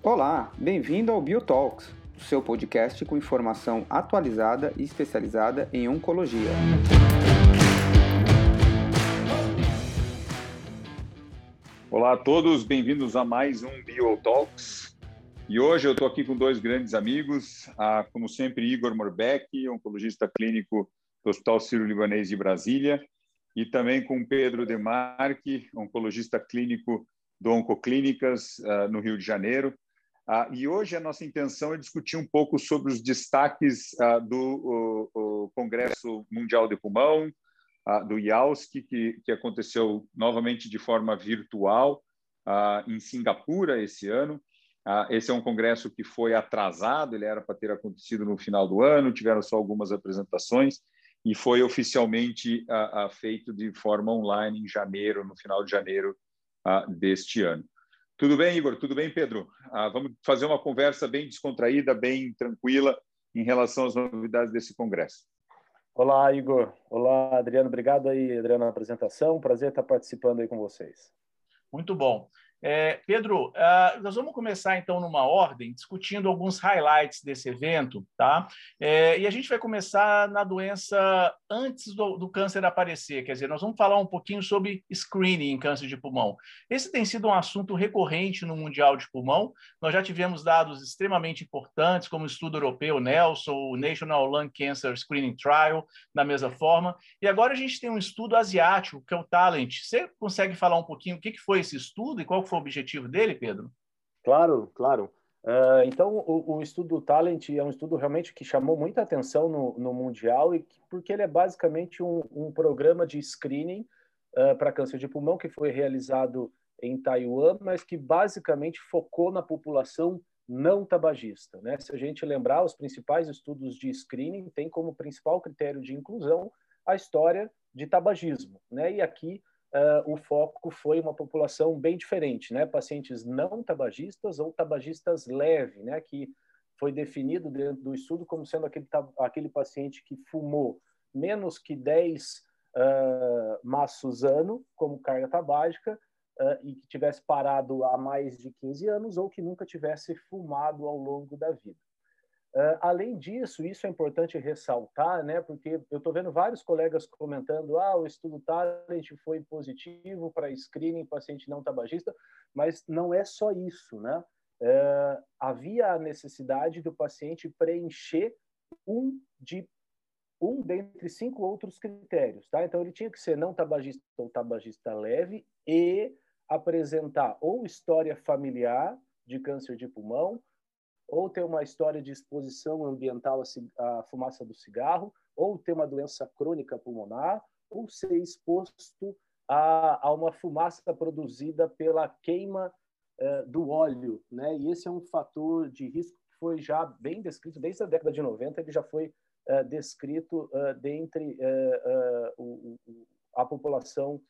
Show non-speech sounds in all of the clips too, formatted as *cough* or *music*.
Olá, bem-vindo ao BioTalks, o seu podcast com informação atualizada e especializada em oncologia. Olá a todos, bem-vindos a mais um BioTalks. E hoje eu estou aqui com dois grandes amigos, ah, como sempre, Igor Morbeck, oncologista clínico do Hospital Sírio-Libanês de Brasília, e também com Pedro Demarque, oncologista clínico do Oncoclínicas, uh, no Rio de Janeiro. Uh, e hoje a nossa intenção é discutir um pouco sobre os destaques uh, do o, o Congresso Mundial de Pulmão, do IAUSC, que, que aconteceu novamente de forma virtual em Singapura esse ano. esse é um congresso que foi atrasado, ele era para ter acontecido no final do ano, tiveram só algumas apresentações, e foi oficialmente feito de forma online em janeiro, no final de janeiro deste ano. Tudo bem, Igor? Tudo bem, Pedro? Vamos fazer uma conversa bem descontraída, bem tranquila em relação às novidades desse congresso. Olá, Igor. Olá, Adriano. Obrigado aí, Adriano, na apresentação. Prazer estar participando aí com vocês. Muito bom. É, Pedro, uh, nós vamos começar então numa ordem, discutindo alguns highlights desse evento, tá? É, e a gente vai começar na doença antes do, do, câncer aparecer, quer dizer, nós vamos falar um pouquinho sobre screening em câncer de pulmão. Esse tem sido um assunto recorrente no Mundial de Pulmão. Nós já tivemos dados extremamente importantes, como o estudo europeu Nelson, o National Lung Cancer Screening Trial, da mesma forma. E agora a gente tem um estudo asiático, que é o Talent. Você consegue falar um pouquinho o que foi esse estudo e qual foi o objetivo dele, Pedro? Claro, claro. Uh, então, o, o, estudo Talent é um estudo realmente que chamou muita atenção no, no Mundial, e que, porque ele é basicamente um, um programa de screening uh, para câncer de pulmão que foi realizado em Taiwan, mas que basicamente focou na população não tabagista. Né? Se a gente lembrar, os principais estudos de screening têm como principal critério de inclusão a história de tabagismo. Né? E aqui uh, o foco foi uma população bem diferente, né? Pacientes não tabagistas ou tabagistas leve, né? Que foi definido dentro do estudo como sendo aquele, aquele paciente que fumou menos que 10 uh, maços ano como carga tabágica uh, e que tivesse parado há mais de 15 anos ou que nunca tivesse fumado ao longo da vida. Uh, além disso, isso é importante ressaltar, né, porque eu estou vendo vários colegas comentando: ah, o estudo Talent foi positivo para screening paciente não tabagista, mas não é só isso, né? Uh, havia a necessidade do paciente preencher um de um dentre cinco outros critérios, tá? Então ele tinha que ser não tabagista ou tabagista leve e apresentar ou história familiar de câncer de pulmão ou ter uma história de exposição ambiental à fumaça do cigarro, ou ter uma doença crônica pulmonar, ou ser exposto a, a uma fumaça produzida pela queima uh, do óleo, né? E esse é um fator de risco que foi já bem descrito desde a década de 90, ele já foi uh, descrito uh, dentre o, a população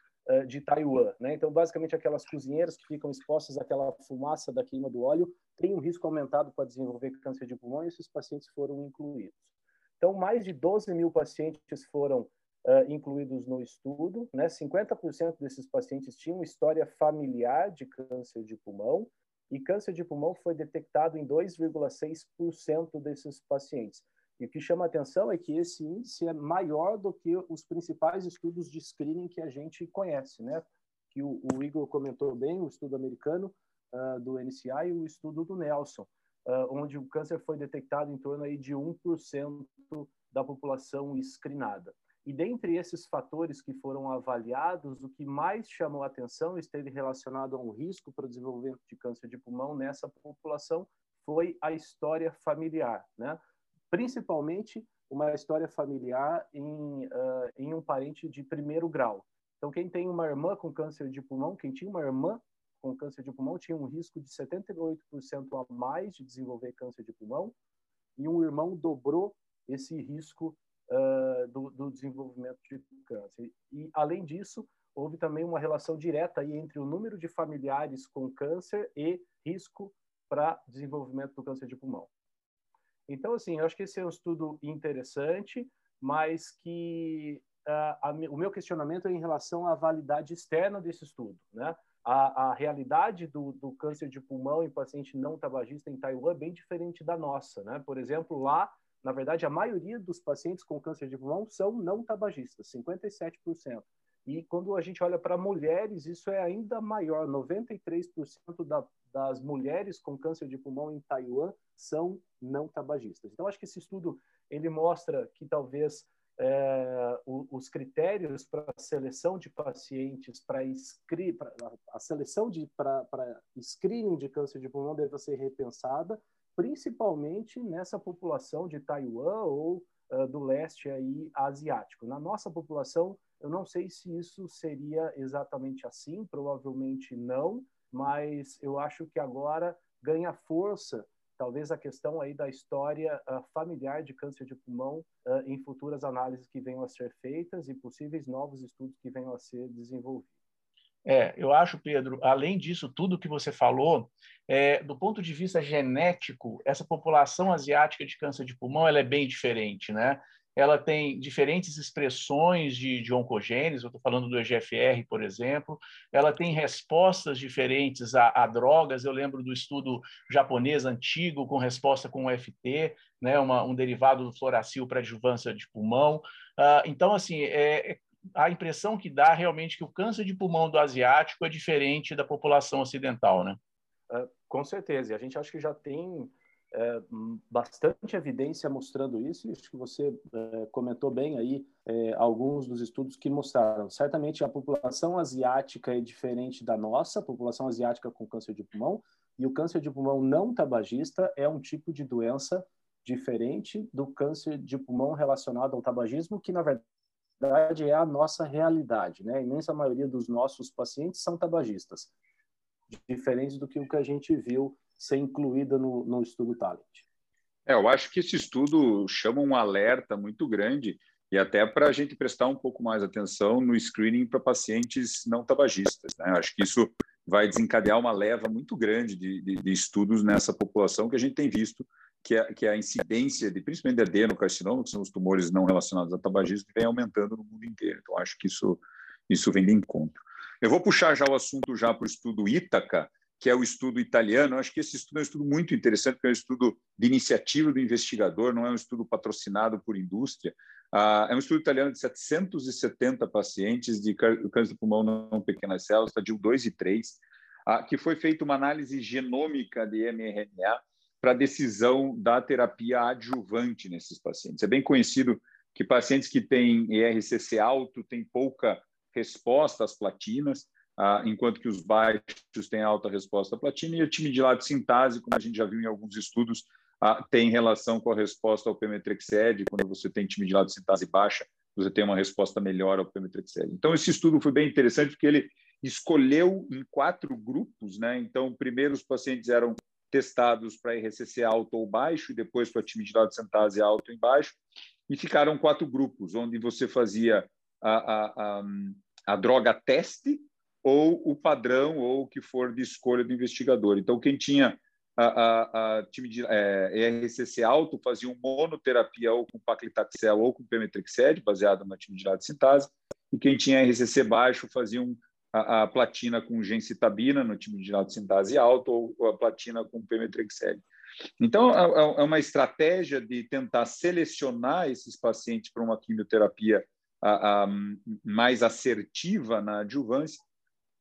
de Taiwan. Né? Então, basicamente, aquelas cozinheiras que ficam expostas àquela fumaça da queima do óleo têm um risco aumentado para desenvolver câncer de pulmão e esses pacientes foram incluídos. Então, mais de 12 mil pacientes foram uh, incluídos no estudo. Né? 50% desses pacientes tinham história familiar de câncer de pulmão e câncer de pulmão foi detectado em 2,6% desses pacientes. E o que chama atenção é que esse índice é maior do que os principais estudos de screening que a gente conhece, né? Que o, o Igor comentou bem, o estudo americano uh, do NCI e o estudo do Nelson, uh, onde o câncer foi detectado em torno aí de 1% da população screenada. E dentre esses fatores que foram avaliados, o que mais chamou atenção esteve relacionado a um risco para o desenvolvimento de câncer de pulmão nessa população foi a história familiar, né? Principalmente uma história familiar em, uh, em um parente de primeiro grau. Então, quem tem uma irmã com câncer de pulmão, quem tinha uma irmã com câncer de pulmão tinha um risco de 78% a mais de desenvolver câncer de pulmão, e um irmão dobrou esse risco uh, do, do, desenvolvimento de câncer. E, além disso, houve também uma relação direta aí entre o número de familiares com câncer e risco para desenvolvimento do câncer de pulmão. Então, assim, eu acho que esse é um estudo interessante, mas que uh, a, o meu questionamento é em relação à validade externa desse estudo, né? A, a realidade do, do, câncer de pulmão em paciente não tabagista em Taiwan é bem diferente da nossa, né? Por exemplo, lá, na verdade, a maioria dos pacientes com câncer de pulmão são não tabagistas, 57%. E quando a gente olha para mulheres, isso é ainda maior. 93% da, das mulheres com câncer de pulmão em Taiwan são não tabagistas. Então, acho que esse estudo ele mostra que talvez é, os critérios para seleção de pacientes para a seleção de para screening de câncer de pulmão deve ser repensada, principalmente nessa população de Taiwan ou uh, do leste aí asiático. Na nossa população eu não sei se isso seria exatamente assim, provavelmente não, mas eu acho que agora ganha força talvez a questão aí da história uh, familiar de câncer de pulmão uh, em futuras análises que venham a ser feitas e possíveis novos estudos que venham a ser desenvolvidos. É, eu acho, Pedro, além disso tudo que você falou, é, do ponto de vista genético, essa população asiática de câncer de pulmão ela é bem diferente, né? Ela tem diferentes expressões de, de oncogênese, eu estou falando do EGFR, por exemplo, ela tem respostas diferentes a, a, drogas, eu lembro do estudo japonês antigo com resposta com o FT, né, uma, um derivado do fluoracil para adjuvância de pulmão. Uh, então, assim, é, é, a impressão que dá realmente que o câncer de pulmão do asiático é diferente da população ocidental, né? Uh, com certeza, e a gente acha que já tem é, bastante evidência mostrando isso, e acho que você é, comentou bem aí é, alguns dos estudos que mostraram. Certamente a população asiática é diferente da nossa, população asiática com câncer de pulmão, e o câncer de pulmão não tabagista é um tipo de doença diferente do câncer de pulmão relacionado ao tabagismo, que na verdade é a nossa realidade, né? A imensa maioria dos nossos pacientes são tabagistas, diferente do que o que a gente viu ser incluída no, no estudo Talent. É, eu acho que esse estudo chama um alerta muito grande e até para a gente prestar um pouco mais atenção no screening para pacientes não tabagistas. Né? Acho que isso vai desencadear uma leva muito grande de, de, de estudos nessa população que a gente tem visto que a, que a incidência de, principalmente de adenocarcinoma, que são os tumores não relacionados a tabagismo, vem aumentando no mundo inteiro. Então, acho que isso, isso vem de encontro. Eu vou puxar já o assunto já para o estudo Ítaca, que é o estudo italiano. Eu acho que esse estudo é um estudo muito interessante, porque é um estudo de iniciativa do investigador, não é um estudo patrocinado por indústria. Ah, é um estudo italiano de 770 pacientes de câncer de pulmão não pequenas células, estadio 2 e 3, ah, que foi feita uma análise genômica de mRNA para decisão da terapia adjuvante nesses pacientes. É bem conhecido que pacientes que têm ERCC alto têm pouca resposta às platinas, enquanto que os baixos têm alta resposta à platina, e o time de lado sintase, como a gente já viu em alguns estudos, ah, tem relação com a resposta ao pemetrexed, quando você tem time de lado sintase baixa, você tem uma resposta melhor ao pemetrexed. Então, esse estudo foi bem interessante, porque ele escolheu em quatro grupos, né? Então, primeiro os pacientes eram testados para RCC alto ou baixo, e depois para time de sintase alto e baixo, e ficaram quatro grupos, onde você fazia a, a, a, a droga teste, ou o padrão ou o que for de escolha do investigador. Então, quem tinha a, a, a time de é, alto fazia um monoterapia ou com paclitaxel ou com pemetrexed, baseado na timidilade sintase, e quem tinha RCC baixo fazia um, a, a, platina com gencitabina no time de sintase alto ou a platina com pemetrexed. Então, é, é, é uma estratégia de tentar selecionar esses pacientes para uma quimioterapia a, a, mais assertiva na adjuvância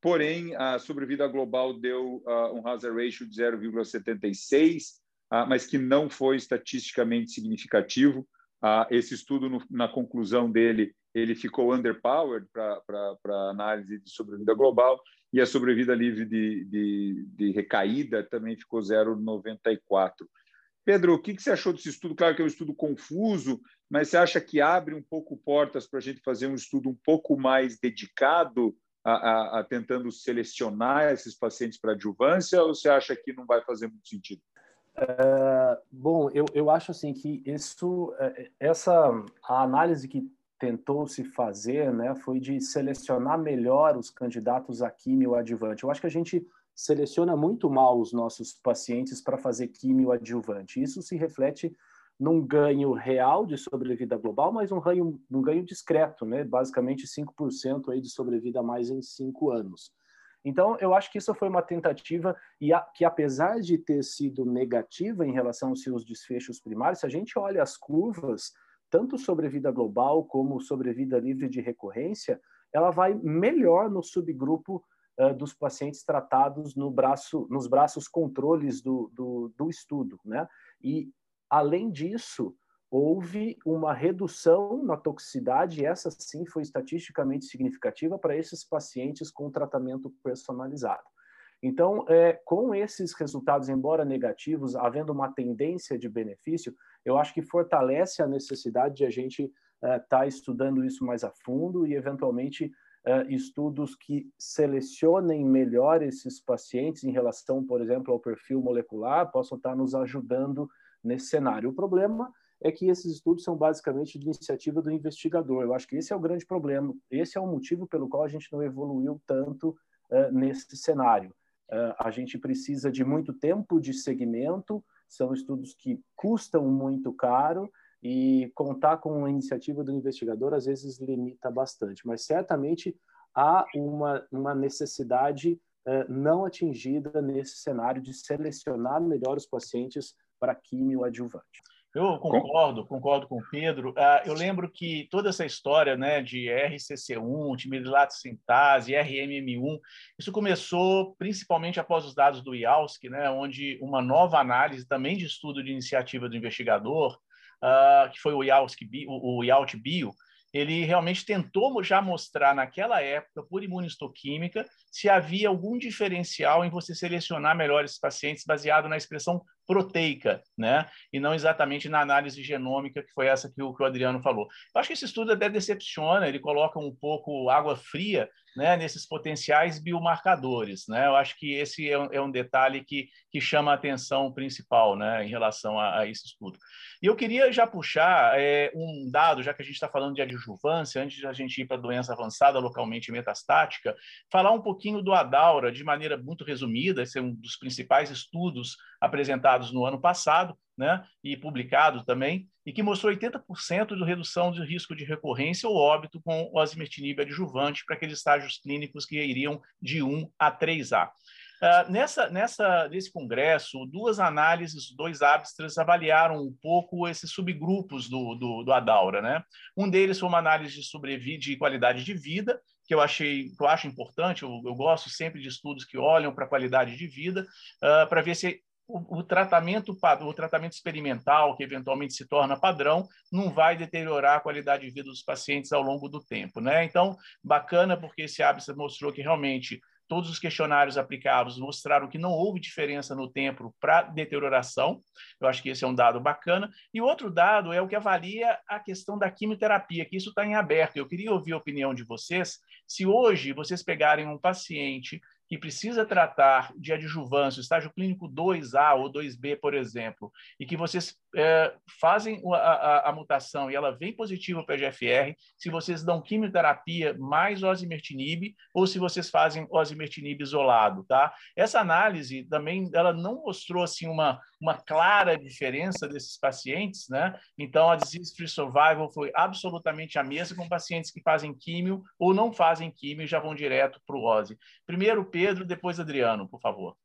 porém a sobrevida global deu uh, um hazard ratio de 0,76, uh, mas que não foi estatisticamente significativo. Uh, esse estudo, no, na conclusão dele, ele ficou underpowered para análise de sobrevida global e a sobrevida livre de, de, de recaída também ficou 0,94. Pedro, o que, que você achou desse estudo? Claro que é um estudo confuso, mas você acha que abre um pouco portas para a gente fazer um estudo um pouco mais dedicado a, a, a tentando selecionar esses pacientes para adjuvância ou você acha que não vai fazer muito sentido? É, bom, eu, eu acho assim que isso, é, essa a análise que tentou se fazer, né, foi de selecionar melhor os candidatos a químio adjuvante. Eu acho que a gente seleciona muito mal os nossos pacientes para fazer químio adjuvante. Isso se reflete num ganho real de sobrevida global, mas um ganho, um ganho discreto, né? basicamente 5% aí de sobrevida a mais em cinco anos. Então, eu acho que isso foi uma tentativa e a, que, apesar de ter sido negativa em relação aos seus desfechos primários, se a gente olha as curvas, tanto sobrevida global como sobrevida livre de recorrência, ela vai melhor no subgrupo uh, dos pacientes tratados no braço, nos braços controles do, do, do estudo. Né? E Além disso, houve uma redução na toxicidade, e essa sim foi estatisticamente significativa para esses pacientes com tratamento personalizado. Então, é, com esses resultados, embora negativos, havendo uma tendência de benefício, eu acho que fortalece a necessidade de a gente estar é, tá estudando isso mais a fundo e, eventualmente, é, estudos que selecionem melhor esses pacientes em relação, por exemplo, ao perfil molecular, possam estar tá nos ajudando nesse cenário. O problema é que esses estudos são basicamente de iniciativa do investigador. Eu acho que esse é o grande problema. Esse é o motivo pelo qual a gente não evoluiu tanto uh, nesse cenário. Uh, a gente precisa de muito tempo de segmento, são estudos que custam muito caro e contar com a iniciativa do investigador às vezes limita bastante, mas certamente há uma, uma necessidade uh, não atingida nesse cenário de selecionar melhor os pacientes para químio adjuvante. Eu concordo, concordo com o Pedro. Uh, eu lembro que toda essa história né, de RCC1, timidilato sintase, RMM1, isso começou principalmente após os dados do IALSC, né, onde uma nova análise, também de estudo de iniciativa do investigador, uh, que foi o IALSC, o, o IALT Bio, ele realmente tentou já mostrar naquela época, por imunistoquímica, se havia algum diferencial em você selecionar melhor esses pacientes baseado na expressão proteica, né? E não exatamente na análise genômica, que foi essa que o, que o Adriano falou. Eu acho que esse estudo até decepciona, ele coloca um pouco água fria né, nesses potenciais biomarcadores. Né? Eu acho que esse é um, é um, detalhe que, que chama a atenção principal né, em relação a, a esse estudo. E eu queria já puxar é, um dado, já que a gente está falando de adjuvância, antes de a gente ir para doença avançada localmente metastática, falar um pouquinho do ADAURA de maneira muito resumida, esse é um dos principais estudos apresentados no ano passado, né, e publicado também, e que mostrou 80% de redução de risco de recorrência ou óbito com osimertinib adjuvante para aqueles estágios clínicos que iriam de 1 a 3A. Uh, nessa, nessa, nesse congresso, duas análises, dois abstras avaliaram um pouco esses subgrupos do, do, do Adaura. Né? Um deles foi uma análise de sobrevida e qualidade de vida, que eu achei, que eu acho importante. Eu, eu gosto sempre de estudos que olham para a qualidade de vida, uh, para ver se o, o, tratamento o tratamento experimental que eventualmente se torna padrão não vai deteriorar a qualidade de vida dos pacientes ao longo do tempo, né? Então, bacana porque esse hábito mostrou que realmente todos os questionários aplicados mostraram que não houve diferença no tempo para deterioração. Eu acho que esse é um dado bacana. E outro dado é o que avalia a questão da quimioterapia, que isso está em aberto. Eu queria ouvir a opinião de vocês. Se hoje vocês pegarem um paciente que precisa tratar de adjuvância, estágio clínico 2A ou 2B, por exemplo, e que vocês é, fazem a, a, a, mutação e ela vem positiva para a GFR, se vocês dão quimioterapia mais osimertinib ou se vocês fazem osimertinib isolado, tá? Essa análise também ela não mostrou assim uma, uma clara diferença desses pacientes, né? Então a disease free survival foi absolutamente a mesma com pacientes que fazem químio ou não fazem químio e já vão direto para o OSI. Primeiro Pedro, depois Adriano, por favor.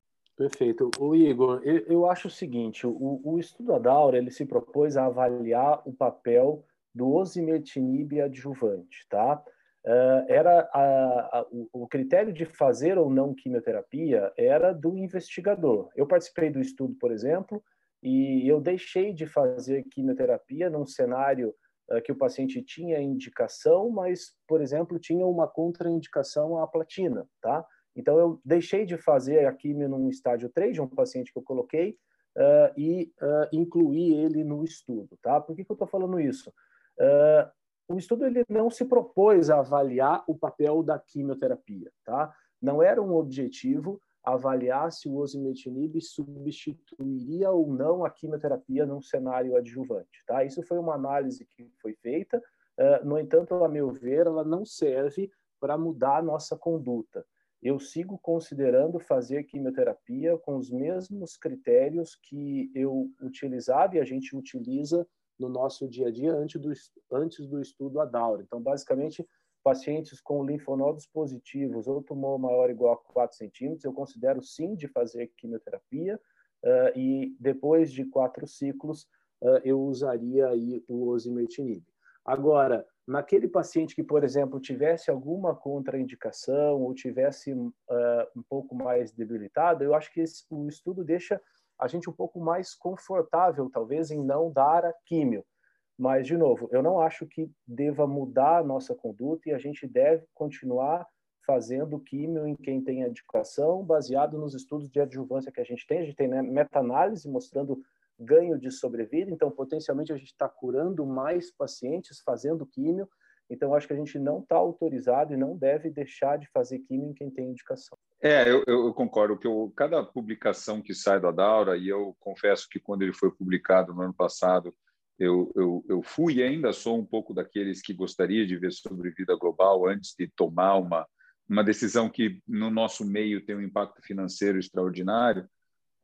Perfeito. O Igor, eu, eu acho o seguinte, o, o estudo Adaura, ele se propôs a avaliar o papel do osimertinib adjuvante, tá? Uh, era a, a, o critério de fazer ou não quimioterapia era do investigador. Eu participei do estudo, por exemplo, e eu deixei de fazer quimioterapia num cenário uh, que o paciente tinha indicação, mas, por exemplo, tinha uma contraindicação à platina, tá? Então, eu deixei de fazer a quimio num estágio 3 de um paciente que eu coloquei uh, e uh, incluí ele no estudo. Tá? Por que, que eu estou falando isso? Uh, o estudo ele não se propôs a avaliar o papel da quimioterapia. Tá? Não era um objetivo avaliar se o osimertinib substituiria ou não a quimioterapia num cenário adjuvante. Tá? Isso foi uma análise que foi feita no entanto, a meu ver, ela não serve para mudar a nossa conduta. Eu sigo considerando fazer quimioterapia com os mesmos critérios que eu utilizava e a gente utiliza no nosso dia a dia antes do, antes do estudo ADAURA. Então, basicamente, pacientes com linfonodos positivos ou tumor maior ou igual a 4 centímetros, eu considero sim de fazer quimioterapia uh, e depois de quatro ciclos uh, eu usaria aí o osimertinib. Agora, naquele paciente que, por exemplo, tivesse alguma contraindicação ou tivesse uh, um pouco mais debilitado, eu acho que esse, o estudo deixa a gente um pouco mais confortável, talvez, em não dar a químio. Mas, de novo, eu não acho que deva mudar a nossa conduta e a gente deve continuar fazendo químio em quem tem educação, baseado nos estudos de adjuvância que a gente tem. A gente tem né, meta-análise mostrando ganho de sobrevida, então potencialmente a gente está curando mais pacientes fazendo químio. Então acho que a gente não está autorizado e não deve deixar de fazer químio em quem tem indicação. É, eu, eu concordo que eu, cada publicação que sai da Daura, e eu confesso que quando ele foi publicado no ano passado, eu, eu, eu fui e ainda sou um pouco daqueles que gostaria de ver sobrevida global antes de tomar uma, uma decisão que no nosso meio tem um impacto financeiro extraordinário.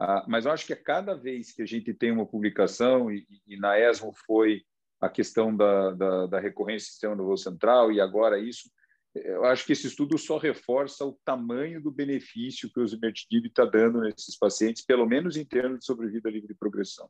Ah, mas eu acho que a cada vez que a gente tem uma publicação, e, e na ESMO foi a questão da, da, da recorrência do sistema nervoso central, e agora isso, eu acho que esse estudo só reforça o tamanho do benefício que o osimertinib está dando nesses pacientes, pelo menos em termos de sobrevida livre de progressão.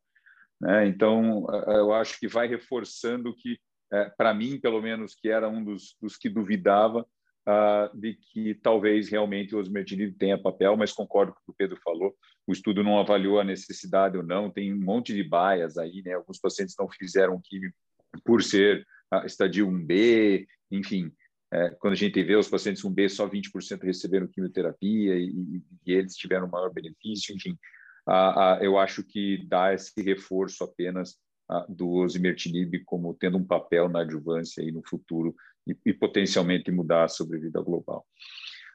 Né? Então, eu acho que vai reforçando que, é, para mim, pelo menos, que era um dos, dos que duvidava, uh, de que talvez realmente o osimertinib tenha papel, mas concordo com o que o Pedro falou, o estudo não avaliou a necessidade ou não, tem um monte de baias aí, né? Alguns pacientes não fizeram químico por ser uh, estadio 1B, enfim, é, quando a gente vê os pacientes 1B, só 20% receberam quimioterapia e, e, e, eles tiveram maior benefício, enfim, uh, uh, eu acho que dá esse reforço apenas do osimertinib como tendo um papel na adjuvância aí no futuro e, e potencialmente mudar a sobrevida global.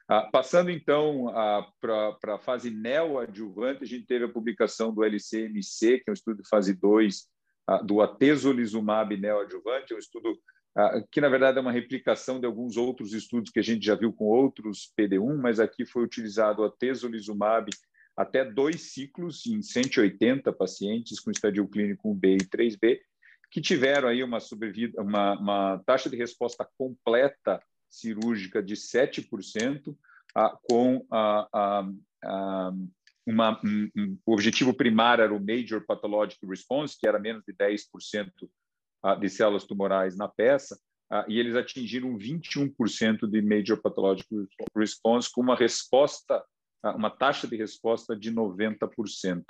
Ah, passando então ah, para a fase neoadjuvante, a gente teve a publicação do LCMC, que é um estudo de fase 2 ah, do atezolizumab neoadjuvante, um estudo ah, que na verdade é uma replicação de alguns outros estudos que a gente já viu com outros PD1, mas aqui foi utilizado o atezolizumab até dois ciclos em 180 pacientes com estadio clínico 1B e 3B, que tiveram aí uma sobrevida, uma, uma taxa de resposta completa cirúrgica de 7%, ah, com uma, um, um, o objetivo primário era o Major Pathologic Response, que era menos de 10% de células tumorais na peça, e eles atingiram 21% de Major Pathologic Response, com uma resposta, uma taxa de resposta de 90%.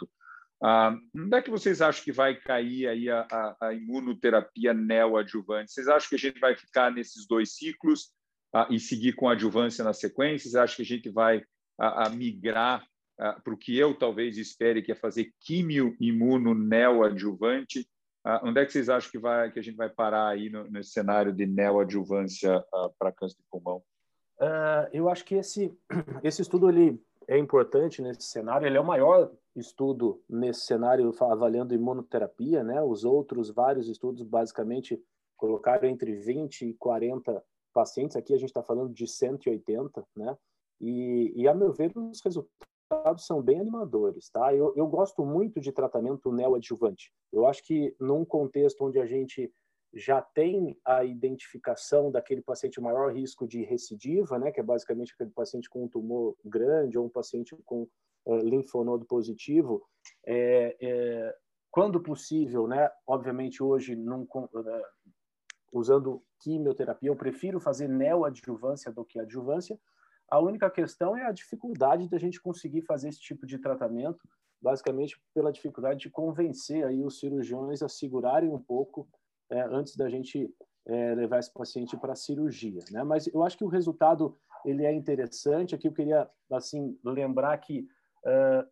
Ah, onde é que vocês acham que vai cair aí a, a, a imunoterapia neoadjuvante? Vocês acham que a gente vai ficar nesses dois ciclos ah, e seguir com a adjuvância na sequência? Vocês acham que a gente vai a, a migrar ah, para o que eu talvez espere, que é fazer químio imuno neoadjuvante? Ah, onde é que vocês acham que, vai, que a gente vai parar aí no, cenário de neoadjuvância ah, para câncer de pulmão? Uh, eu acho que esse, *clears throat* esse estudo ele é importante nesse cenário. Ele é o maior estudo nesse cenário avaliando imunoterapia, né? Os outros vários estudos basicamente colocaram entre 20 e 40 pacientes. Aqui a gente está falando de 180, né? E, e, a meu ver, os resultados são bem animadores, tá? Eu, eu gosto muito de tratamento neoadjuvante. Eu acho que num contexto onde a gente já tem a identificação daquele paciente maior risco de recidiva, né, que é basicamente aquele paciente com um tumor grande ou um paciente com uh, linfonodo positivo, é, é, quando possível, né, obviamente hoje não, uh, usando quimioterapia, eu prefiro fazer neoadjuvância do que adjuvância. A única questão é a dificuldade da gente conseguir fazer esse tipo de tratamento, basicamente pela dificuldade de convencer aí os cirurgiões a segurarem um pouco é, antes da gente é, levar esse paciente para a cirurgia, né? Mas eu acho que o resultado ele é interessante. Aqui eu queria assim lembrar que uh,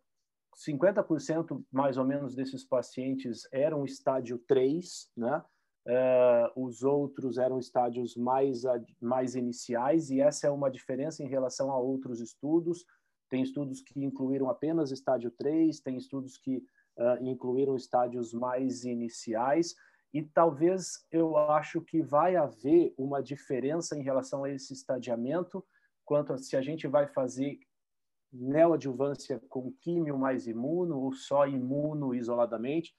50% mais ou menos desses pacientes eram estádio 3, né? Uh, os outros eram estádios mais, mais iniciais, e essa é uma diferença em relação a outros estudos. Tem estudos que incluíram apenas estádio 3, tem estudos que uh, incluíram estádios mais iniciais. E talvez eu acho que vai haver uma diferença em relação a esse estadiamento, quanto a se a gente vai fazer neoadjuvância com químio mais imuno ou só imuno isoladamente.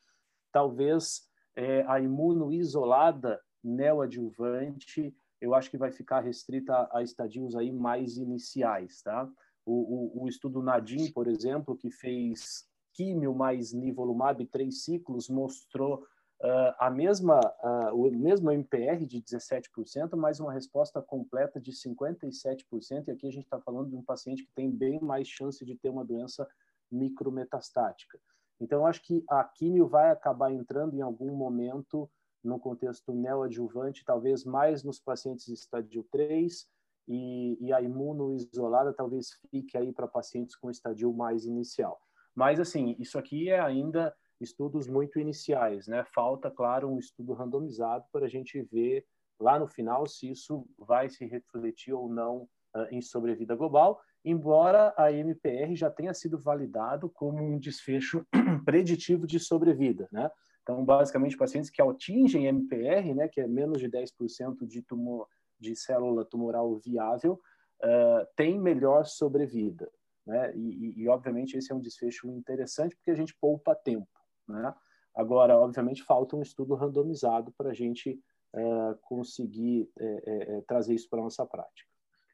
Talvez é, a imuno isolada neoadjuvante, eu acho que vai ficar restrita a estadios aí mais iniciais, tá? O, o, o estudo Nadim, por exemplo, que fez químio mais nivolumab três ciclos, mostrou uh, a mesma, uh, o mesmo MPR de 17%, mas uma resposta completa de 57%. E aqui a gente está falando de um paciente que tem bem mais chance de ter uma doença micrometastática. Então, acho que a químio vai acabar entrando em algum momento no contexto neoadjuvante, talvez mais nos pacientes estádio 3, e, e a imunoisolada talvez fique aí para pacientes com estadio mais inicial. Mas, assim, isso aqui é ainda estudos muito iniciais, né? Falta, claro, um estudo randomizado para a gente ver lá no final se isso vai se refletir ou não uh, em sobrevida global, embora a MPR já tenha sido validado como um desfecho *clears throat* preditivo de sobrevida, né? Então, basicamente, pacientes que atingem MPR, né, que é menos de 10% de tumor de célula tumoral viável, uh, têm melhor sobrevida. Né? E, e, e, obviamente, esse é um desfecho interessante porque a gente poupa tempo. Né? Agora, obviamente, falta um estudo randomizado para a gente é, conseguir é, é, trazer isso para a nossa prática.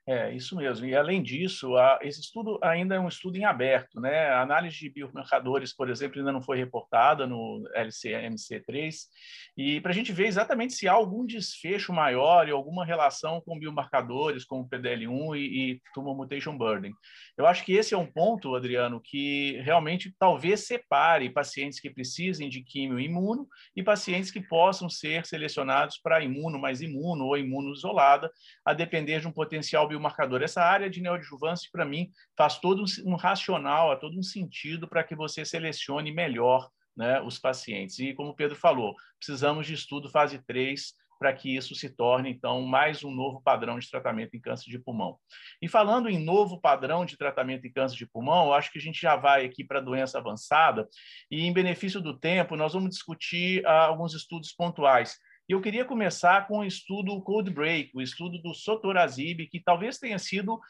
É, isso mesmo. E, além disso, a, esse estudo ainda é um estudo em aberto. Né? A análise de biomarcadores, por exemplo, ainda não foi reportada no LCMC3. E para a gente ver exatamente se há algum desfecho maior e alguma relação com biomarcadores, como PDL1 e, e tumor mutation burden. Eu acho que esse é um ponto, Adriano, que realmente talvez separe pacientes que precisem de químio imuno e pacientes que possam ser selecionados para imuno mais imuno ou imuno isolada, a depender de um potencial biomarcador. Essa área de neoadjuvância, para mim, faz todo um racional, há todo um sentido para que você selecione melhor né, os pacientes. E, como o Pedro falou, precisamos de estudo fase 3 para que isso se torne, então, mais um novo padrão de tratamento em câncer de pulmão. E falando em novo padrão de tratamento em câncer de pulmão, eu acho que a gente já vai aqui para a doença avançada, e em benefício do tempo, nós vamos discutir ah, alguns estudos pontuais. E eu queria começar com o estudo Code Break, o estudo do Sotorazib, que talvez tenha sido uh,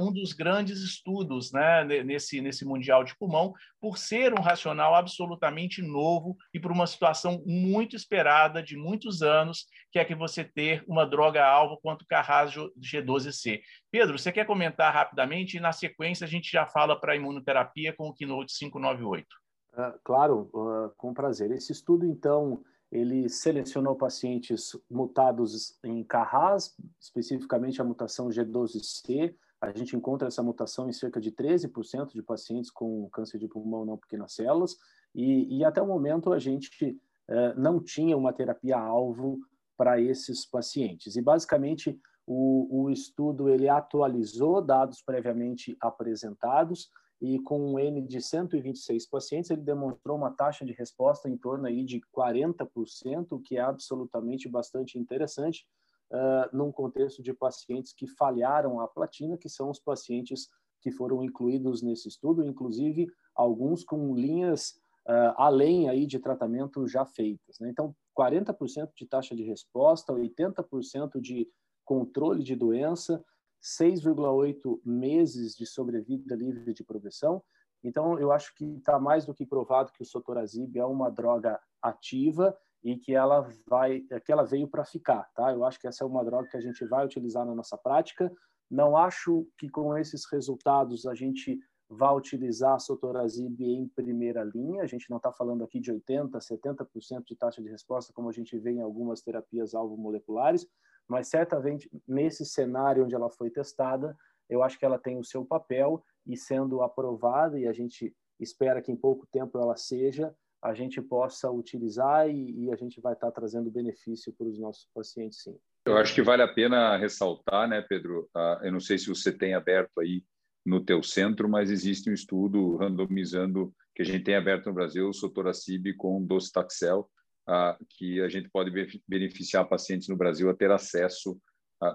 um dos grandes estudos né, nesse, nesse Mundial de Pulmão, por ser um racional absolutamente novo e por uma situação muito esperada de muitos anos, que é que você ter uma droga-alvo quanto Carras G12C. Pedro, você quer comentar rapidamente e, na sequência, a gente já fala para a imunoterapia com o Keynote 598. Uh, claro, uh, com prazer. Esse estudo, então ele selecionou pacientes mutados em Carras, especificamente a mutação G12C. A gente encontra essa mutação em cerca de 13% de pacientes com câncer de pulmão não pequenas células, e, e até o momento a gente eh, não tinha uma terapia-alvo para esses pacientes. E basicamente o, o estudo ele atualizou dados previamente apresentados, e com um N de 126 pacientes, ele demonstrou uma taxa de resposta em torno aí de 40%, o que é absolutamente bastante interessante uh, num contexto de pacientes que falharam a platina, que são os pacientes que foram incluídos nesse estudo, inclusive alguns com linhas uh, além aí de tratamento já feitas. Né? Então, 40% de taxa de resposta, 80% de controle de doença, 6,8 meses de sobrevida livre de progressão. Então, eu acho que está mais do que provado que o sotorazib é uma droga ativa e que ela vai, que ela veio para ficar, tá? Eu acho que essa é uma droga que a gente vai utilizar na nossa prática. Não acho que com esses resultados a gente vá utilizar a sotorazib em primeira linha. A gente não está falando aqui de 80, 70% de taxa de resposta, como a gente vê em algumas terapias alvo moleculares, mas certamente nesse cenário onde ela foi testada, eu acho que ela tem o seu papel e sendo aprovada, e a gente espera que em pouco tempo ela seja, a gente possa utilizar e, e a gente vai estar trazendo benefício para os nossos pacientes, sim. Eu acho que vale a pena ressaltar, né, Pedro? Uh, eu não sei se você tem aberto aí no teu centro, mas existe um estudo randomizando que a gente tem aberto no Brasil, o Sotoracib com docetaxel, que a gente pode beneficiar pacientes no Brasil a ter acesso,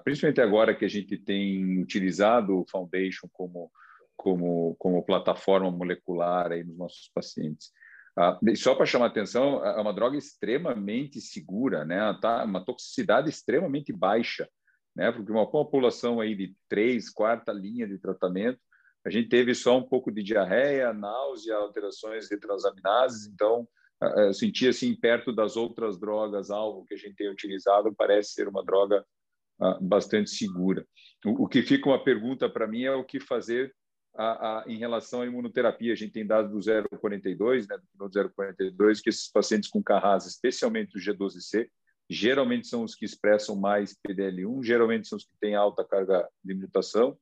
principalmente agora que a gente tem utilizado o Foundation como como como plataforma molecular aí nos nossos pacientes. Ah, só para chamar a atenção, é uma droga extremamente segura, né? Tá uma toxicidade extremamente baixa, né? Porque uma população aí de três, quarta linha de tratamento, a gente teve só um pouco de diarreia, náusea, alterações de transaminases, então eu senti assim perto das outras drogas alvo que a gente tem utilizado, parece ser uma droga ah, bastante segura. O, que fica uma pergunta para mim é o que fazer a, a, em relação à imunoterapia. A gente tem dados do 042, né, do 042, que esses pacientes com Carras, especialmente o G12C, geralmente são os que expressam mais PDL1, geralmente são os que têm alta carga de mutação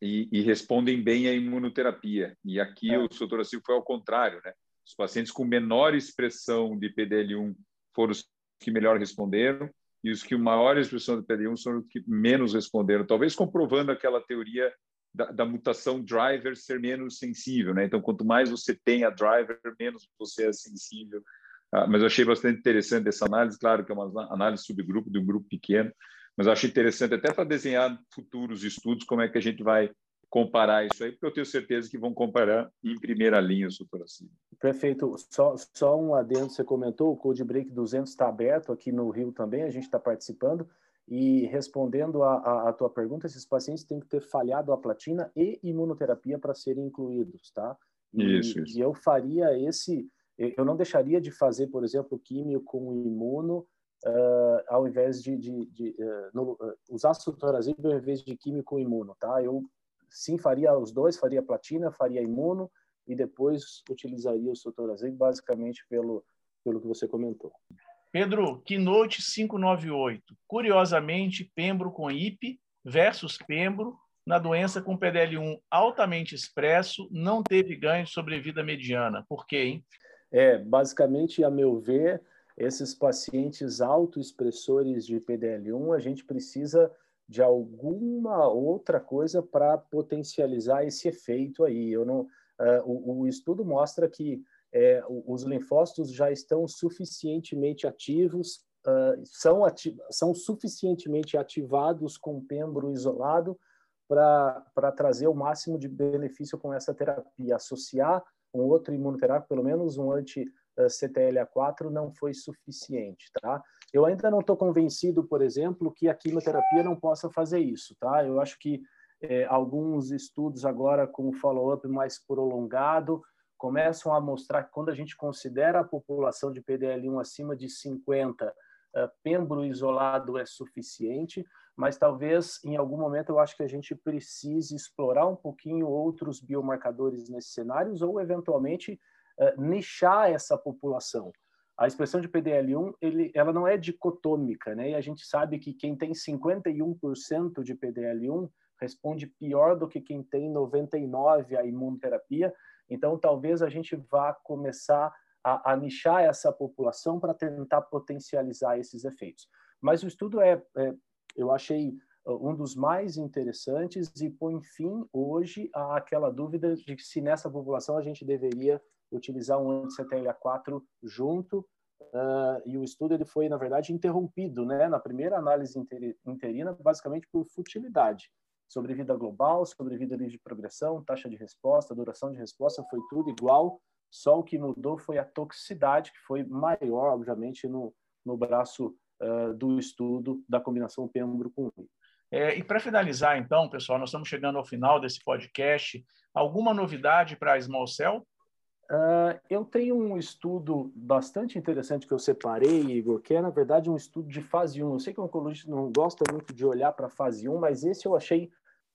e, e respondem bem à imunoterapia. E aqui é. o sotoracil foi ao contrário, né? Os pacientes com menor expressão de PDL1 foram os que melhor responderam e os que maior expressão de PDL1 são os que menos responderam, talvez comprovando aquela teoria da, da, mutação driver ser menos sensível, né? Então, quanto mais você tem a driver, menos você é sensível. Ah, mas eu achei bastante interessante essa análise, claro que é uma análise subgrupo de um grupo pequeno, mas achei interessante até para desenhar futuros estudos como é que a gente vai comparar isso aí, porque eu tenho certeza que vão comparar em primeira linha o sutoracina. Perfeito. Só, só um adendo, você comentou, o Code Break 200 está aberto aqui no Rio também, a gente está participando. E respondendo a, a, a, tua pergunta, esses pacientes têm que ter falhado a platina e imunoterapia para serem incluídos, tá? E, isso, isso. E eu faria esse, eu não deixaria de fazer, por exemplo, químio com imuno, uh, ao invés de, de, de uh, no, uh, usar sotorazib ao invés de químio com imuno, tá? Eu sim faria os dois, faria platina, faria imuno e depois utilizaria o sotorazib basicamente pelo pelo que você comentou. Pedro, Keynote 598. Curiosamente, Pembro com IP versus Pembro na doença com PDL1 altamente expresso não teve ganho de sobrevida mediana. Por quê, hein? É, basicamente, a meu ver, esses pacientes autoexpressores de PDL1, a gente precisa de alguma outra coisa para potencializar esse efeito aí. Eu não, uh, o, o, estudo mostra que é, os linfócitos já estão suficientemente ativos, uh, são, ati são suficientemente ativados com pembro isolado para trazer o máximo de benefício com essa terapia. Associar um outro imunoterápico, pelo menos um anti-CTLA4, não foi suficiente, tá? Eu ainda não estou convencido, por exemplo, que a quimioterapia não possa fazer isso, tá? Eu acho que é, alguns estudos agora com follow-up mais prolongado começam a mostrar que quando a gente considera a população de PDL1 acima de 50, eh, pembro isolado é suficiente, mas talvez em algum momento eu acho que a gente precise explorar um pouquinho outros biomarcadores nesses cenários ou eventualmente eh, nichar essa população. A expressão de PDL1 ele, ela não é dicotômica, né? E a gente sabe que quem tem 51% de PDL1 responde pior do que quem tem 99 à imunoterapia então, talvez a gente vá começar a, a nichar essa população para tentar potencializar esses efeitos. Mas o estudo é, é, eu achei uh, um dos mais interessantes e põe fim hoje àquela dúvida de se nessa população a gente deveria utilizar um anti-CTLA4 junto uh, e o estudo ele foi na verdade interrompido, né, na primeira análise interina, basicamente por futilidade sobrevida global, sobrevida livre de progressão, taxa de resposta, duração de resposta, foi tudo igual, só o que mudou foi a toxicidade, que foi maior, obviamente, no, no braço uh, do estudo da combinação pembro com. É, e para finalizar, então, pessoal, nós estamos chegando ao final desse podcast. Alguma novidade para a Small Cell? Uh, eu tenho um estudo bastante interessante que eu separei, Igor, que é, na verdade, um estudo de fase 1. Eu sei que o oncologista não gosta muito de olhar para fase 1, mas esse eu achei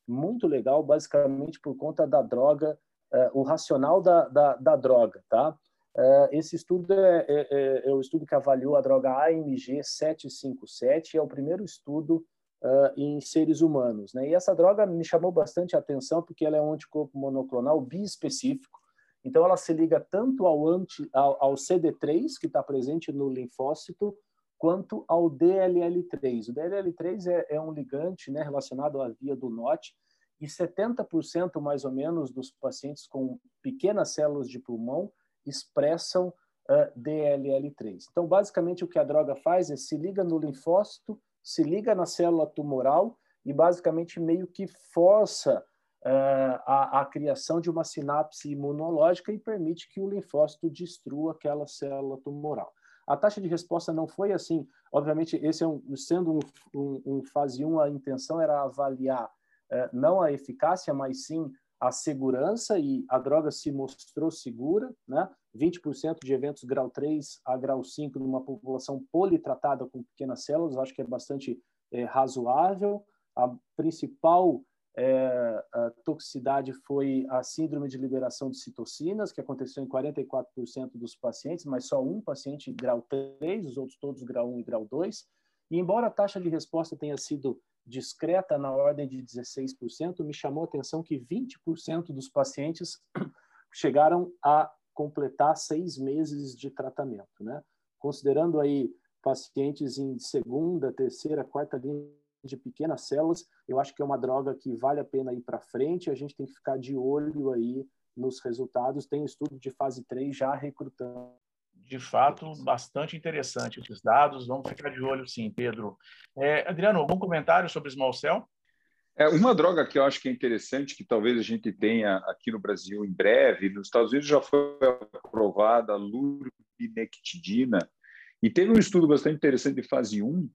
muito legal, basicamente por conta da droga, uh, o racional da, da, da droga, tá? Uh, esse estudo é, é, é, é, o estudo que avaliou a droga AMG 757, é o primeiro estudo uh, em seres humanos, né? E essa droga me chamou bastante a atenção porque ela é um anticorpo monoclonal biespecífico, então ela se liga tanto ao, anti, ao, ao CD3, que está presente no linfócito, quanto ao DLL3. O DLL3 é, é um ligante né, relacionado à via do NOT, e 70% mais ou menos dos pacientes com pequenas células de pulmão expressam uh, DLL3. Então, basicamente, o que a droga faz é se liga no linfócito, se liga na célula tumoral e basicamente meio que força a, a, criação de uma sinapse imunológica e permite que o linfócito destrua aquela célula tumoral. A taxa de resposta não foi assim. Obviamente, esse é um, sendo um, um, um fase 1, a intenção era avaliar eh, não a eficácia, mas sim a segurança, e a droga se mostrou segura, né? 20% de eventos grau 3 a grau 5 numa população politratada com pequenas células, acho que é bastante é, razoável. A principal é, a toxicidade foi a síndrome de liberação de citocinas, que aconteceu em 44% dos pacientes, mas só um paciente grau 3, os outros todos grau 1 e grau 2. E embora a taxa de resposta tenha sido discreta na ordem de 16%, me chamou a atenção que 20% dos pacientes *clears throat* chegaram a completar seis meses de tratamento, né? Considerando aí pacientes em segunda, terceira, quarta linha de pequenas células, eu acho que é uma droga que vale a pena ir para frente, a gente tem que ficar de olho aí nos resultados. Tem estudo de fase 3 já recrutando. De fato, bastante interessante esses dados. Vamos ficar de olho, sim, Pedro. É, Adriano, algum comentário sobre Small Cell? É uma droga que eu acho que é interessante, que talvez a gente tenha aqui no Brasil em breve. Nos Estados Unidos já foi aprovada a lurbinectidina, e teve um estudo bastante interessante de fase 1,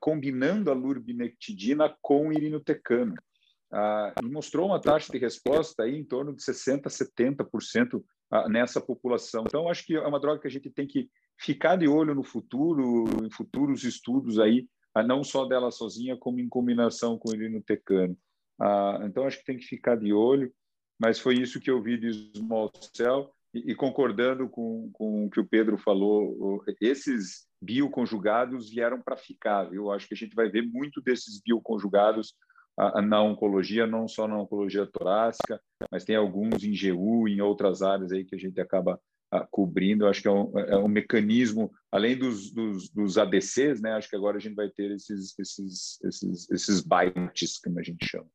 combinando a lurbinectidina com irinotecano. Ah, e mostrou uma taxa de resposta aí em torno de 60%, 70% ah, nessa população. Então, acho que é uma droga que a gente tem que ficar de olho no futuro, em futuros estudos aí, ah, não só dela sozinha, como em combinação com o irinotecano. então, acho que tem que ficar de olho, mas foi isso que eu vi de small cell, e, e concordando com, com o que o Pedro falou, esses bioconjugados vieram para ficar. Eu acho que a gente vai ver muito desses bioconjugados na oncologia, não só na oncologia torácica, mas tem alguns em GU, em outras áreas aí que a gente acaba cobrindo. Eu acho que é um, é um mecanismo, além dos, dos, dos, ADCs, né? Acho que agora a gente vai ter esses, esses, esses, esses bytes, como a gente chama.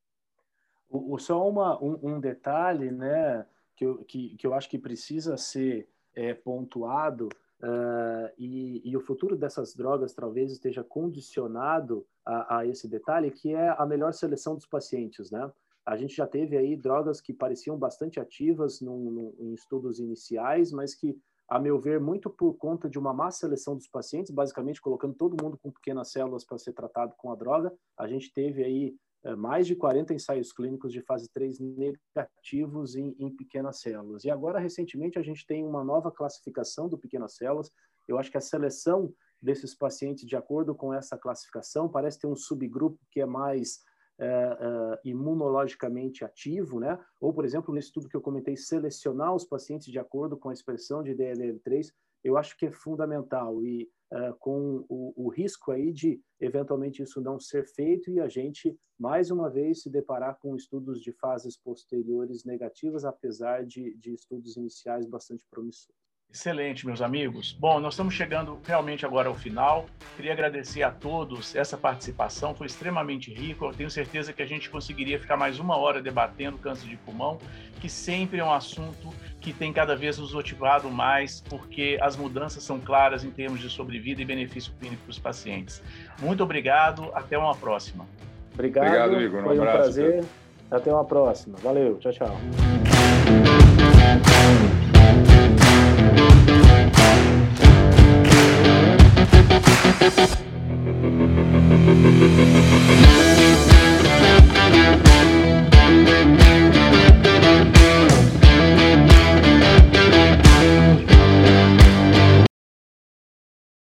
O só uma, um, um, detalhe, né, que eu, que, que eu acho que precisa ser é, pontuado Uh, e, e, o futuro dessas drogas talvez esteja condicionado a, a, esse detalhe, que é a melhor seleção dos pacientes, né? A gente já teve aí drogas que pareciam bastante ativas num, num, em estudos iniciais, mas que, a meu ver, muito por conta de uma má seleção dos pacientes, basicamente colocando todo mundo com pequenas células para ser tratado com a droga, a gente teve aí mais de 40 ensaios clínicos de fase 3 negativos em, em, pequenas células. E agora, recentemente, a gente tem uma nova classificação do pequenas células. Eu acho que a seleção desses pacientes, de acordo com essa classificação, parece ter um subgrupo que é mais é, é, imunologicamente ativo, né? Ou, por exemplo, nesse estudo que eu comentei, selecionar os pacientes de acordo com a expressão de DLL3, eu acho que é fundamental. E uh, com o, o, risco aí de eventualmente isso não ser feito e a gente mais uma vez se deparar com estudos de fases posteriores negativas, apesar de, de estudos iniciais bastante promissores. Excelente, meus amigos. Bom, nós estamos chegando realmente agora ao final. Queria agradecer a todos essa participação, foi extremamente rico. Eu tenho certeza que a gente conseguiria ficar mais uma hora debatendo câncer de pulmão, que sempre é um assunto que tem cada vez nos motivado mais, porque as mudanças são claras em termos de sobrevida e benefício clínico para os pacientes. Muito obrigado, até uma próxima. Obrigado, obrigado Igor. Um foi um abraço, prazer. Até uma próxima. Valeu, tchau, tchau. We'll be.